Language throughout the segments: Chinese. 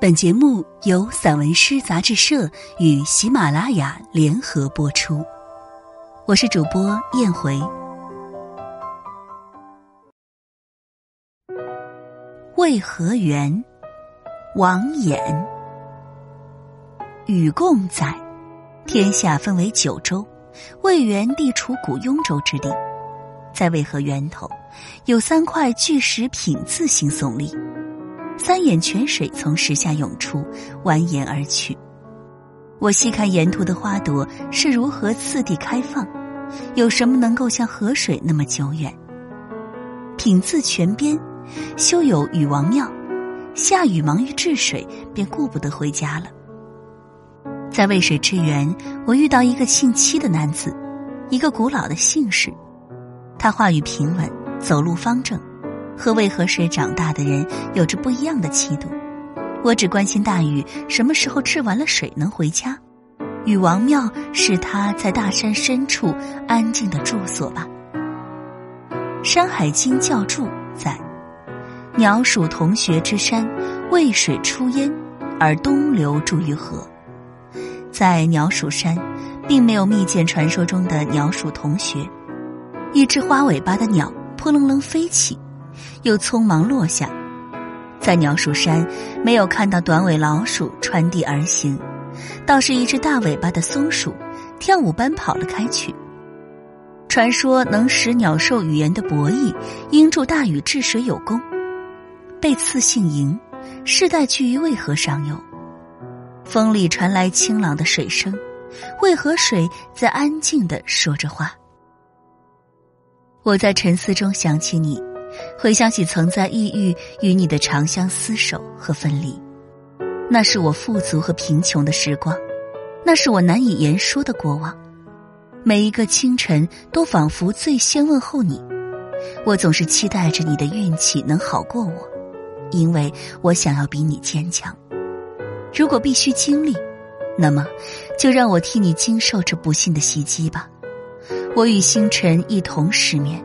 本节目由散文诗杂志社与喜马拉雅联合播出，我是主播燕回。渭河源，王衍。禹贡载，天下分为九州，渭源地处古雍州之地，在渭河源头，有三块巨石品字形耸立。三眼泉水从石下涌出，蜿蜒而去。我细看沿途的花朵是如何次第开放，有什么能够像河水那么久远？品自泉边，修有禹王庙。下雨忙于治水，便顾不得回家了。在渭水之源，我遇到一个姓戚的男子，一个古老的姓氏。他话语平稳，走路方正。和渭河水长大的人有着不一样的气度。我只关心大禹什么时候治完了水能回家。禹王庙是他在大山深处安静的住所吧。《山海经》教注载：鸟鼠同穴之山，渭水出焉，而东流注于河。在鸟鼠山，并没有密见传说中的鸟鼠同穴。一只花尾巴的鸟扑棱棱飞起。又匆忙落下，在鸟鼠山没有看到短尾老鼠穿地而行，倒是一只大尾巴的松鼠跳舞般跑了开去。传说能识鸟兽语言的伯弈，应助大禹治水有功，被赐姓嬴，世代居于渭河上游。风里传来清朗的水声，渭河水在安静的说着话。我在沉思中想起你。回想起曾在异域与你的长相厮守和分离，那是我富足和贫穷的时光，那是我难以言说的过往。每一个清晨都仿佛最先问候你，我总是期待着你的运气能好过我，因为我想要比你坚强。如果必须经历，那么就让我替你经受这不幸的袭击吧。我与星辰一同失眠。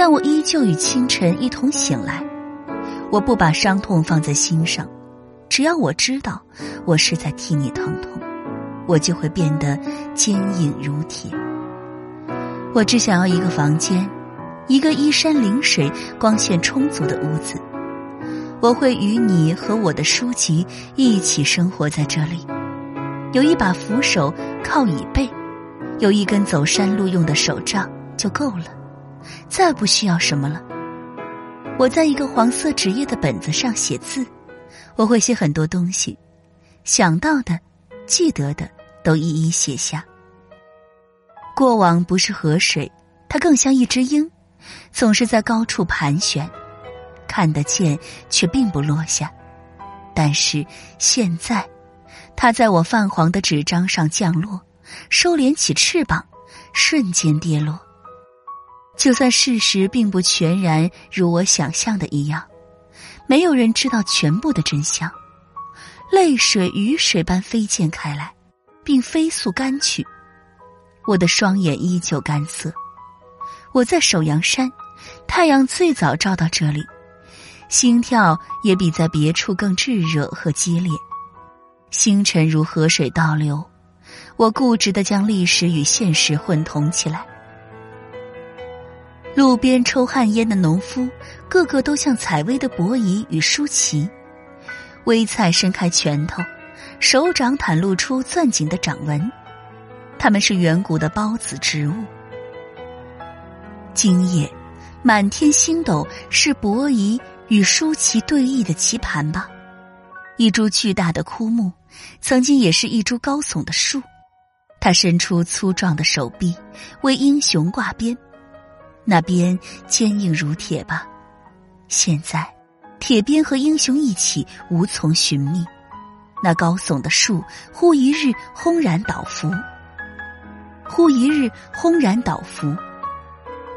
但我依旧与清晨一同醒来，我不把伤痛放在心上，只要我知道我是在替你疼痛，我就会变得坚硬如铁。我只想要一个房间，一个依山临水、光线充足的屋子。我会与你和我的书籍一起生活在这里，有一把扶手靠椅背，有一根走山路用的手杖就够了。再不需要什么了。我在一个黄色纸页的本子上写字，我会写很多东西，想到的、记得的都一一写下。过往不是河水，它更像一只鹰，总是在高处盘旋，看得见却并不落下。但是现在，它在我泛黄的纸张上降落，收敛起翅膀，瞬间跌落。就算事实并不全然如我想象的一样，没有人知道全部的真相。泪水雨水般飞溅开来，并飞速干去。我的双眼依旧干涩。我在首阳山，太阳最早照到这里，心跳也比在别处更炙热和激烈。星辰如河水倒流，我固执的将历史与现实混同起来。路边抽旱烟的农夫，个个都像采薇的伯夷与舒淇。微菜伸开拳头，手掌袒露出攥紧的掌纹。他们是远古的孢子植物。今夜，满天星斗是伯夷与舒淇对弈的棋盘吧？一株巨大的枯木，曾经也是一株高耸的树。它伸出粗壮的手臂，为英雄挂鞭。那边坚硬如铁吧，现在铁鞭和英雄一起无从寻觅。那高耸的树，忽一日轰然倒伏，忽一日轰然倒伏。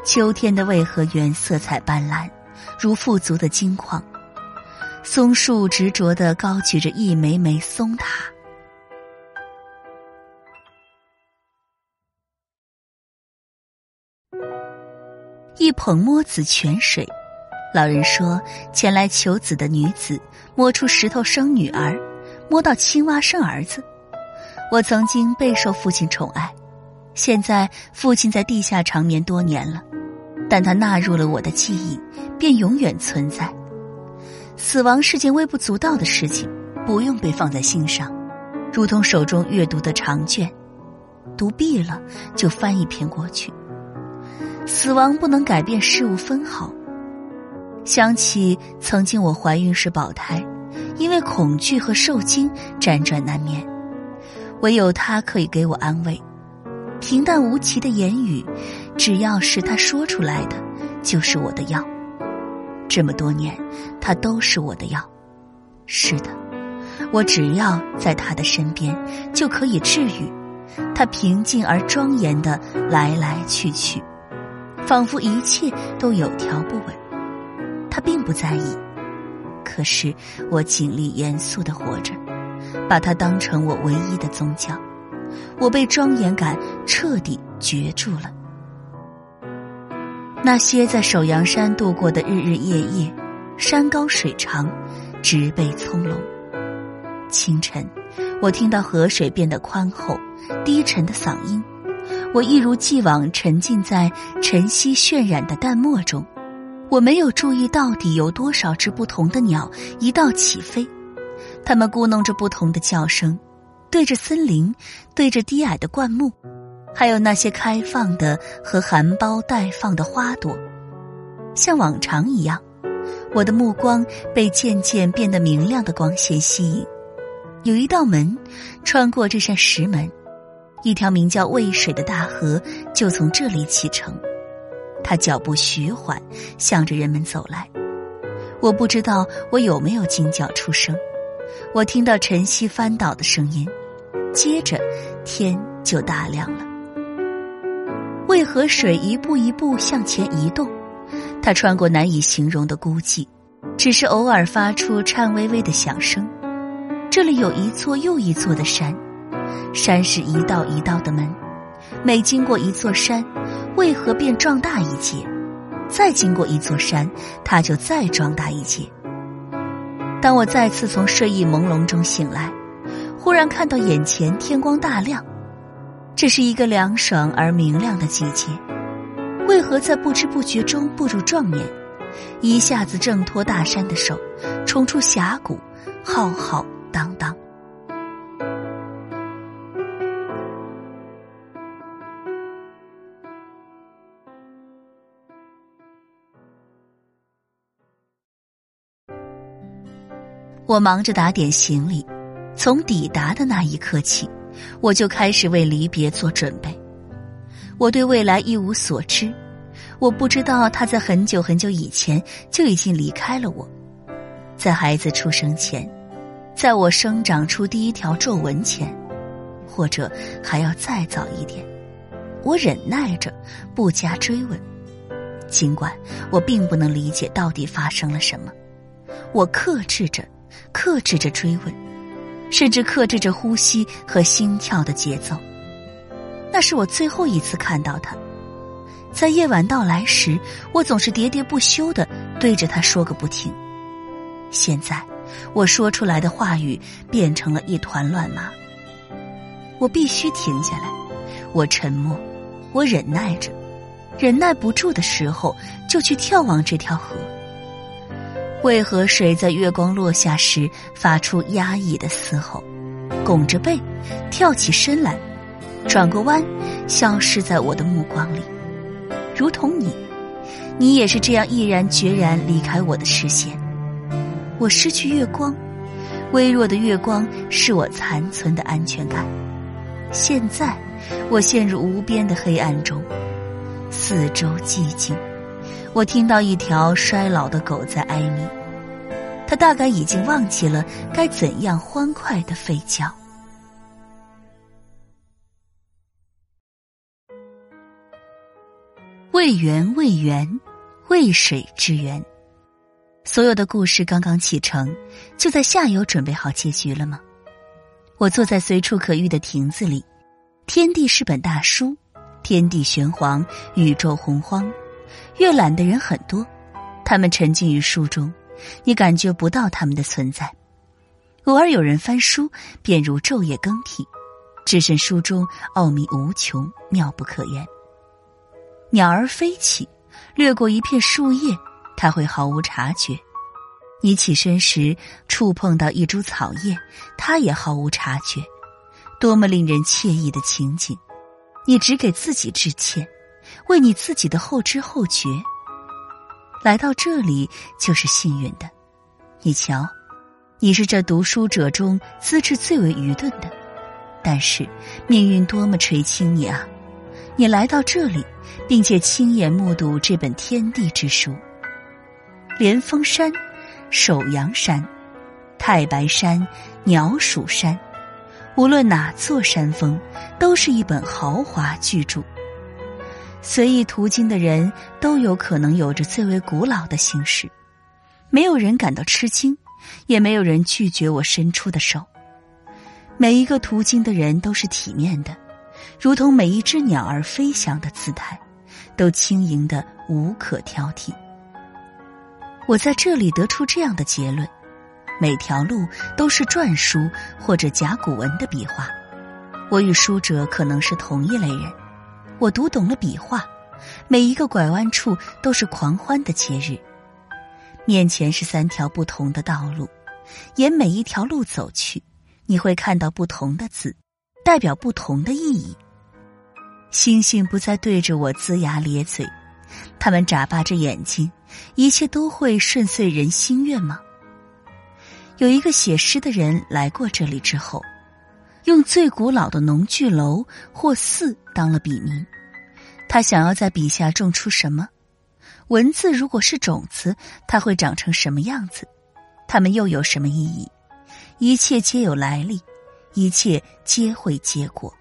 秋天的渭河源色彩斑斓，如富足的金矿。松树执着的高举着一枚枚松塔。一捧摸子泉水，老人说，前来求子的女子摸出石头生女儿，摸到青蛙生儿子。我曾经备受父亲宠爱，现在父亲在地下长眠多年了，但他纳入了我的记忆，便永远存在。死亡是件微不足道的事情，不用被放在心上，如同手中阅读的长卷，读毕了就翻一篇过去。死亡不能改变事物分毫。想起曾经我怀孕时保胎，因为恐惧和受惊辗转难眠，唯有他可以给我安慰。平淡无奇的言语，只要是他说出来的，就是我的药。这么多年，他都是我的药。是的，我只要在他的身边，就可以治愈。他平静而庄严的来来去去。仿佛一切都有条不紊，他并不在意。可是我尽力严肃的活着，把它当成我唯一的宗教。我被庄严感彻底攫住了。那些在首阳山度过的日日夜夜，山高水长，植被葱茏。清晨，我听到河水变得宽厚，低沉的嗓音。我一如既往沉浸在晨曦渲染的淡漠中，我没有注意到底有多少只不同的鸟一道起飞，它们咕哝着不同的叫声，对着森林，对着低矮的灌木，还有那些开放的和含苞待放的花朵。像往常一样，我的目光被渐渐变得明亮的光线吸引，有一道门，穿过这扇石门。一条名叫渭水的大河就从这里启程，他脚步徐缓，向着人们走来。我不知道我有没有惊叫出声，我听到晨曦翻倒的声音，接着天就大亮了。渭河水一步一步向前移动，它穿过难以形容的孤寂，只是偶尔发出颤巍巍的响声。这里有一座又一座的山。山是一道一道的门，每经过一座山，为何便壮大一截？再经过一座山，它就再壮大一截。当我再次从睡意朦胧中醒来，忽然看到眼前天光大亮，这是一个凉爽而明亮的季节。为何在不知不觉中步入壮年，一下子挣脱大山的手，冲出峡谷，浩浩荡荡？我忙着打点行李，从抵达的那一刻起，我就开始为离别做准备。我对未来一无所知，我不知道他在很久很久以前就已经离开了我，在孩子出生前，在我生长出第一条皱纹前，或者还要再早一点。我忍耐着，不加追问，尽管我并不能理解到底发生了什么，我克制着。克制着追问，甚至克制着呼吸和心跳的节奏。那是我最后一次看到他，在夜晚到来时，我总是喋喋不休的对着他说个不停。现在，我说出来的话语变成了一团乱麻。我必须停下来，我沉默，我忍耐着，忍耐不住的时候，就去眺望这条河。为何水在月光落下时发出压抑的嘶吼，拱着背，跳起身来，转过弯，消失在我的目光里，如同你，你也是这样毅然决然离开我的视线。我失去月光，微弱的月光是我残存的安全感。现在，我陷入无边的黑暗中，四周寂静。我听到一条衰老的狗在哀鸣，它大概已经忘记了该怎样欢快的吠叫。渭源，渭源，渭水之源。所有的故事刚刚启程，就在下游准备好结局了吗？我坐在随处可遇的亭子里，天地是本大书，天地玄黄，宇宙洪荒。阅览的人很多，他们沉浸于书中，你感觉不到他们的存在。偶尔有人翻书，便如昼夜更替，置身书中奥秘无穷，妙不可言。鸟儿飞起，掠过一片树叶，它会毫无察觉。你起身时触碰到一株草叶，它也毫无察觉。多么令人惬意的情景！你只给自己致歉，为你自己的后知后觉。来到这里就是幸运的。你瞧，你是这读书者中资质最为愚钝的，但是命运多么垂青你啊！你来到这里，并且亲眼目睹这本天地之书。连峰山、首阳山、太白山、鸟鼠山。无论哪座山峰，都是一本豪华巨著。随意途经的人都有可能有着最为古老的心事，没有人感到吃惊，也没有人拒绝我伸出的手。每一个途经的人都是体面的，如同每一只鸟儿飞翔的姿态，都轻盈的无可挑剔。我在这里得出这样的结论。每条路都是篆书或者甲骨文的笔画，我与书者可能是同一类人。我读懂了笔画，每一个拐弯处都是狂欢的节日。面前是三条不同的道路，沿每一条路走去，你会看到不同的字，代表不同的意义。星星不再对着我龇牙咧嘴，他们眨巴着眼睛，一切都会顺遂人心愿吗？有一个写诗的人来过这里之后，用最古老的农具楼或寺当了笔名。他想要在笔下种出什么？文字如果是种子，它会长成什么样子？它们又有什么意义？一切皆有来历，一切皆会结果。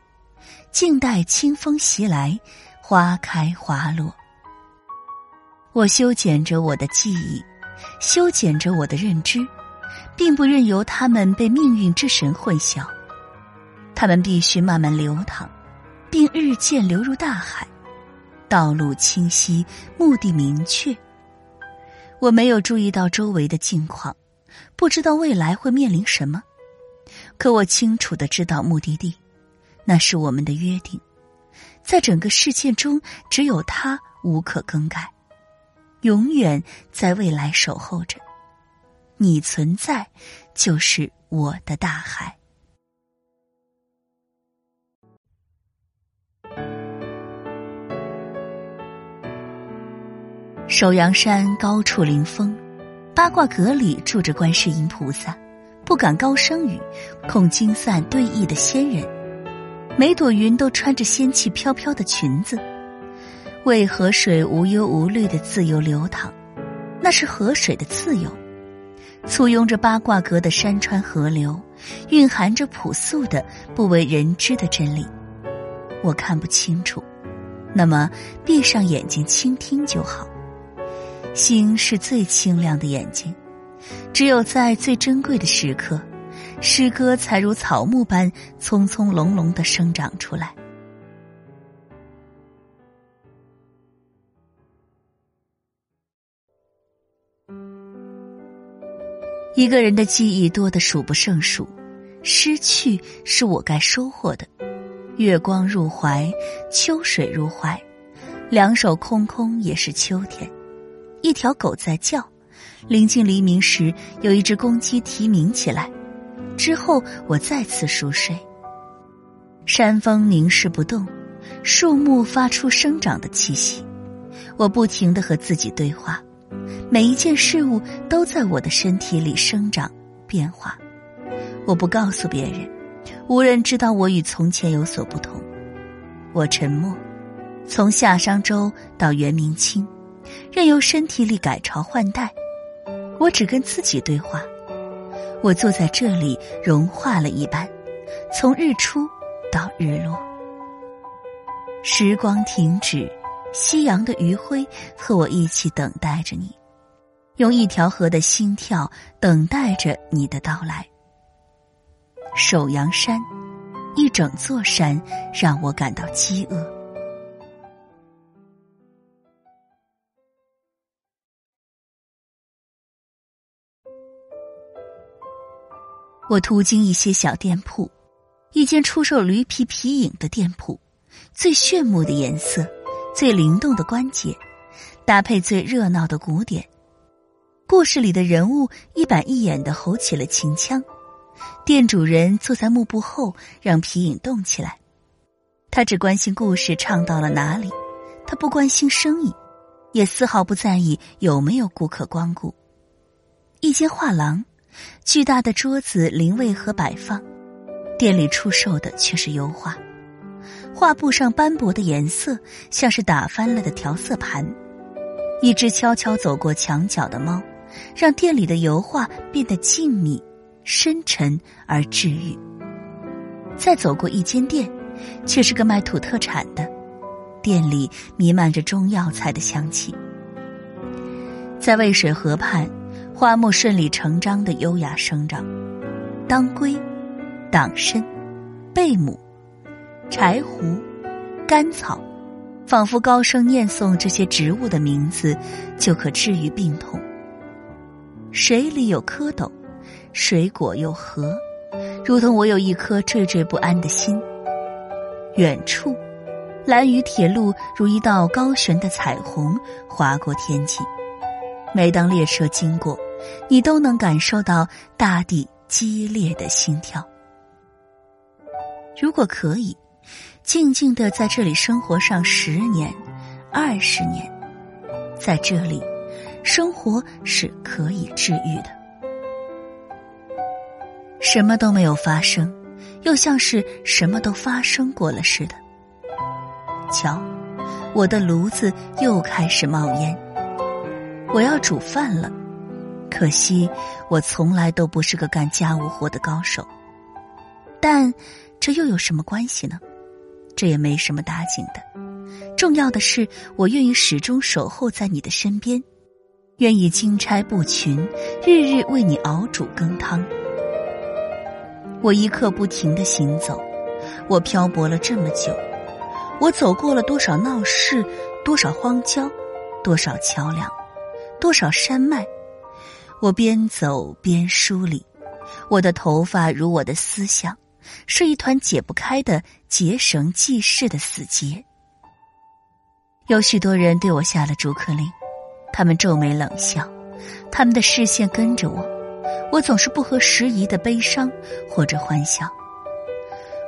静待清风袭来，花开花落。我修剪着我的记忆，修剪着我的认知。并不任由他们被命运之神混淆，他们必须慢慢流淌，并日渐流入大海。道路清晰，目的明确。我没有注意到周围的境况，不知道未来会面临什么，可我清楚的知道目的地，那是我们的约定，在整个世界中只有它无可更改，永远在未来守候着。你存在，就是我的大海。首阳山高处临风，八卦阁里住着观世音菩萨，不敢高声语，恐惊散对弈的仙人。每朵云都穿着仙气飘飘的裙子，为河水无忧无虑的自由流淌，那是河水的自由。簇拥着八卦阁的山川河流，蕴含着朴素的、不为人知的真理。我看不清楚，那么闭上眼睛倾听就好。心是最清亮的眼睛，只有在最珍贵的时刻，诗歌才如草木般葱葱茏茏的生长出来。一个人的记忆多得数不胜数，失去是我该收获的。月光入怀，秋水入怀，两手空空也是秋天。一条狗在叫，临近黎明时，有一只公鸡啼鸣起来。之后我再次熟睡。山峰凝视不动，树木发出生长的气息。我不停的和自己对话。每一件事物都在我的身体里生长变化，我不告诉别人，无人知道我与从前有所不同。我沉默，从夏商周到元明清，任由身体里改朝换代。我只跟自己对话。我坐在这里融化了一般，从日出到日落，时光停止，夕阳的余晖和我一起等待着你。用一条河的心跳等待着你的到来。首阳山，一整座山让我感到饥饿。我途经一些小店铺，一间出售驴皮皮影的店铺，最炫目的颜色，最灵动的关节，搭配最热闹的鼓点，故事里的人物一板一眼的吼起了秦腔，店主人坐在幕布后，让皮影动起来，他只关心故事唱到了哪里，他不关心生意，也丝毫不在意有没有顾客光顾。一间画廊。巨大的桌子临位和摆放，店里出售的却是油画。画布上斑驳的颜色像是打翻了的调色盘。一只悄悄走过墙角的猫，让店里的油画变得静谧、深沉而治愈。再走过一间店，却是个卖土特产的，店里弥漫着中药材的香气。在渭水河畔。花木顺理成章的优雅生长，当归、党参、贝母、柴胡、甘草，仿佛高声念诵这些植物的名字，就可治愈病痛。水里有蝌蚪，水果有核，如同我有一颗惴惴不安的心。远处，蓝屿铁路如一道高悬的彩虹划过天际。每当列车经过。你都能感受到大地激烈的心跳。如果可以，静静的在这里生活上十年、二十年，在这里，生活是可以治愈的。什么都没有发生，又像是什么都发生过了似的。瞧，我的炉子又开始冒烟，我要煮饭了。可惜，我从来都不是个干家务活的高手。但这又有什么关系呢？这也没什么打紧的。重要的是，我愿意始终守候在你的身边，愿意金钗不群，日日为你熬煮羹汤。我一刻不停的行走，我漂泊了这么久，我走过了多少闹市，多少荒郊，多少桥梁，多少山脉。我边走边梳理，我的头发如我的思想，是一团解不开的结绳记事的死结。有许多人对我下了逐客令，他们皱眉冷笑，他们的视线跟着我，我总是不合时宜的悲伤或者欢笑。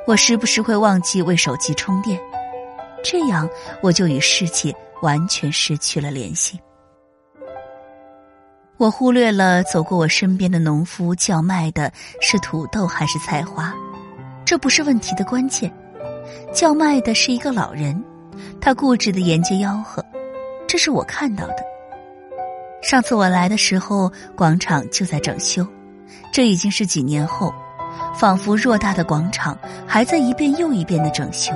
我时不时会忘记为手机充电，这样我就与世界完全失去了联系。我忽略了走过我身边的农夫叫卖的是土豆还是菜花，这不是问题的关键。叫卖的是一个老人，他固执的沿街吆喝，这是我看到的。上次我来的时候，广场就在整修，这已经是几年后，仿佛偌大的广场还在一遍又一遍的整修。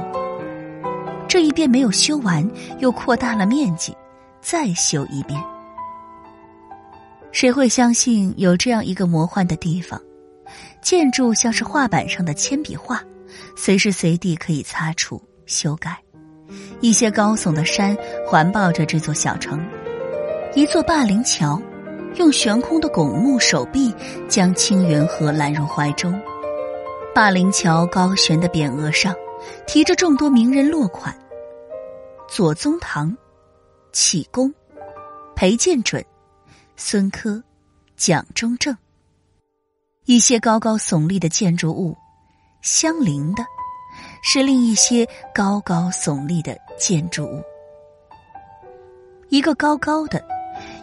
这一遍没有修完，又扩大了面积，再修一遍。谁会相信有这样一个魔幻的地方？建筑像是画板上的铅笔画，随时随地可以擦除修改。一些高耸的山环抱着这座小城，一座霸陵桥，用悬空的拱木手臂将清源河揽入怀中。霸陵桥高悬的匾额上，提着众多名人落款：左宗棠、启功、裴建准。孙科、蒋中正，一些高高耸立的建筑物，相邻的，是另一些高高耸立的建筑物。一个高高的，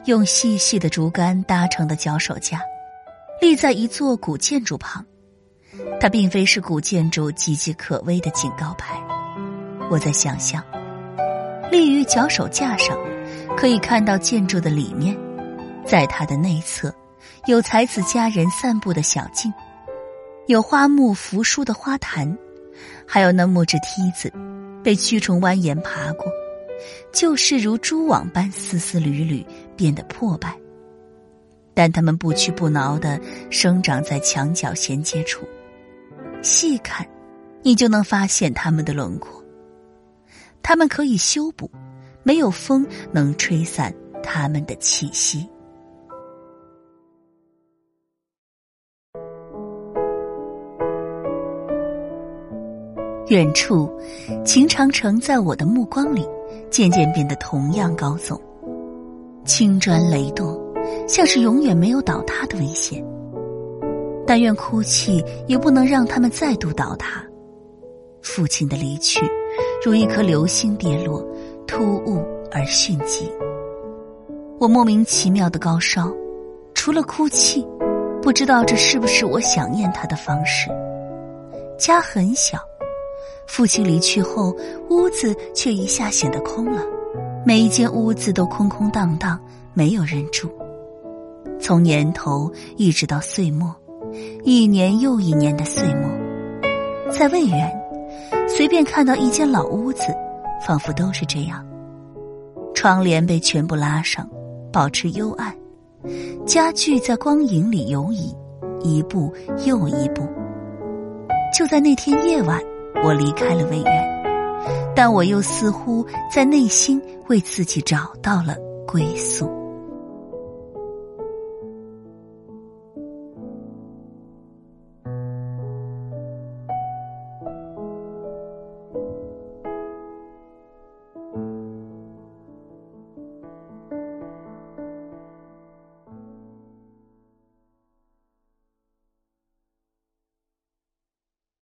用细细的竹竿搭成的脚手架，立在一座古建筑旁。它并非是古建筑岌岌可危的警告牌。我在想象，立于脚手架上，可以看到建筑的里面。在它的内侧，有才子佳人散步的小径，有花木扶疏的花坛，还有那木质梯子，被蛆虫蜿蜒爬过，就是如蛛网般丝丝缕缕，变得破败。但它们不屈不挠的生长在墙角衔接处，细看，你就能发现它们的轮廓。它们可以修补，没有风能吹散它们的气息。远处，秦长城在我的目光里渐渐变得同样高耸，青砖雷垛，像是永远没有倒塌的危险。但愿哭泣也不能让他们再度倒塌。父亲的离去，如一颗流星跌落，突兀而迅疾。我莫名其妙的高烧，除了哭泣，不知道这是不是我想念他的方式。家很小，父亲离去后，屋子却一下显得空了，每一间屋子都空空荡荡，没有人住。从年头一直到岁末，一年又一年的岁末，在魏源，随便看到一间老屋子，仿佛都是这样。窗帘被全部拉上，保持幽暗，家具在光影里游移，一步又一步。就在那天夜晚，我离开了魏源，但我又似乎在内心为自己找到了归宿。